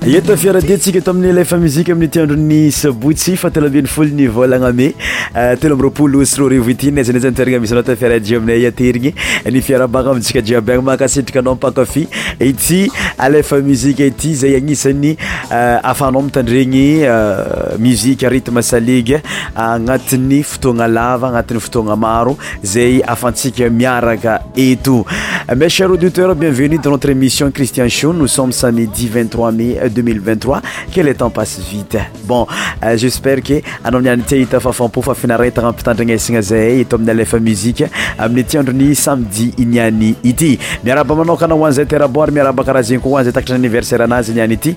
Eto ny fiarahadentsika eto amin'ny Lefa Musique amin'ity andron'ny Sabotsy fahatelo ambin'ny folo ny volana Mai euh, telo amby roapolo sy roa arivo ity. N'aiza n'aiza miteraka misy anao tamin'ny fiarahadio aminay aterigny ny fiarahabagna amintsika jiaby agny. Mankasitraka anao mpankafy ity Lefa Musique ity izay agnisan'ny euh, ahafahanao mitandregny euh, musique rythme salegy agnatin'ny fotoagna lava, agnatin'ny fotoagna maro zay afantsika miaraka eto mes chers auditeurs bienvenue dans notre émission Christian Show nous sommes samedi 23 mai 2023 que le temps passe vite bon euh, j'espère que anao niany tsy hahita fafampo fa finaretagna mpitandrignesagna zahay eto amin'ny alefa musique amin'ity andron'ny samedi niany ity miarahaba manokana ho an'izay teraboary miarahaba karazegny koa ho an'izay takatry ny anniversaire anazy niany ity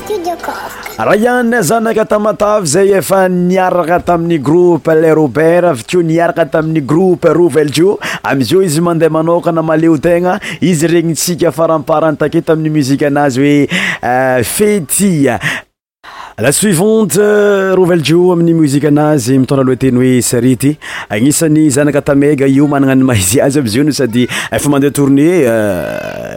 Studio Cork. Ryan zanaka Tamatave izay efa niaraka tamin'ny groupe Les Robert avy koa niaraka tamin'ny groupe Roveljo amizao izy mandeha manokana maleo tegna izy regnintsika faramparany takeo tamin'ny musique anazy hoe euh, fety La suivante, euh, Roveljo amin'ny musique anazy mitondra lohateny hoe Sarety. Agnisan'ny zanaka Tamega io managna ny maha izy azy amizio no sady efa mandeha tournée. euh,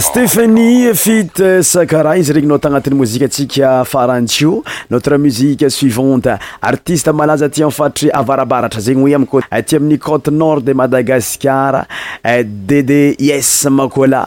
Stéphanie Fit euh, Sakara izy regny nao tagnatin'ny mozika antsika farantsio notre musique suivante artiste malaza aty amin'ny faritry avarabaratra zegny hoe amiko aty amin'ny côte nord de Madagasikara euh, Dede Yes Makola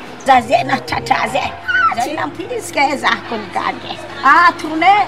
Za zay nahatratra azy e Tsy nampirisika e za ko nigaga e Ah tournée.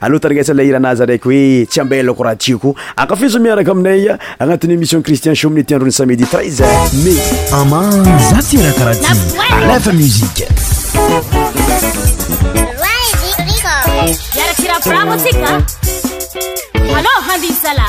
Allo Taregnesa ilay hiranà zaraiky hoe tsy ambelako raha tiako ankafizo miaraka aminay agnatin'ny émission Christian Show amin'ny ity andron'ny samedi 13 mai. Ama za tsy raha karaha ty. Alefa musique. Yarakira bravo tsika. Allo handihy zala.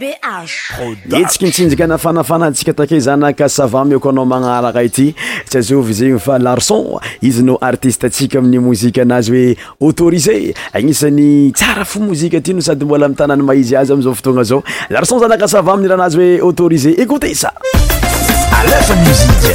Hetsiky ny tsinjaka nafanafana antsika take zanaka ça va mioko anao magnaraka ity tsy azovy zegny fa larson izy no artiste antsika amin'ny mozika anazy hoe autorisé agnisan'ny tsara fo mozika ty no sady mbola mitana ny mahizy azy amizao fotoagna zao larson zanaka ça va amin'ny raha anazy hoe autorisé écoutez ça alefa musique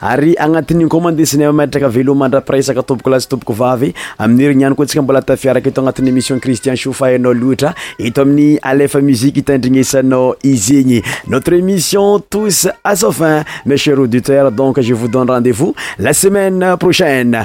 ary agnatin'ny commandesiny mametraka velo mandra-piraisaka tompoko lasy tompoko vavy amin'irigny ihany koa antsika mbola tafiaraka eto agnatin'ny émission Christian Show fa hainao loatra eto amin'ny alefa musique itandrignesanao izy igny notre émission touche à sa fin mes chers auditeurs donc je vous donne rendez-vous la semaine prochaine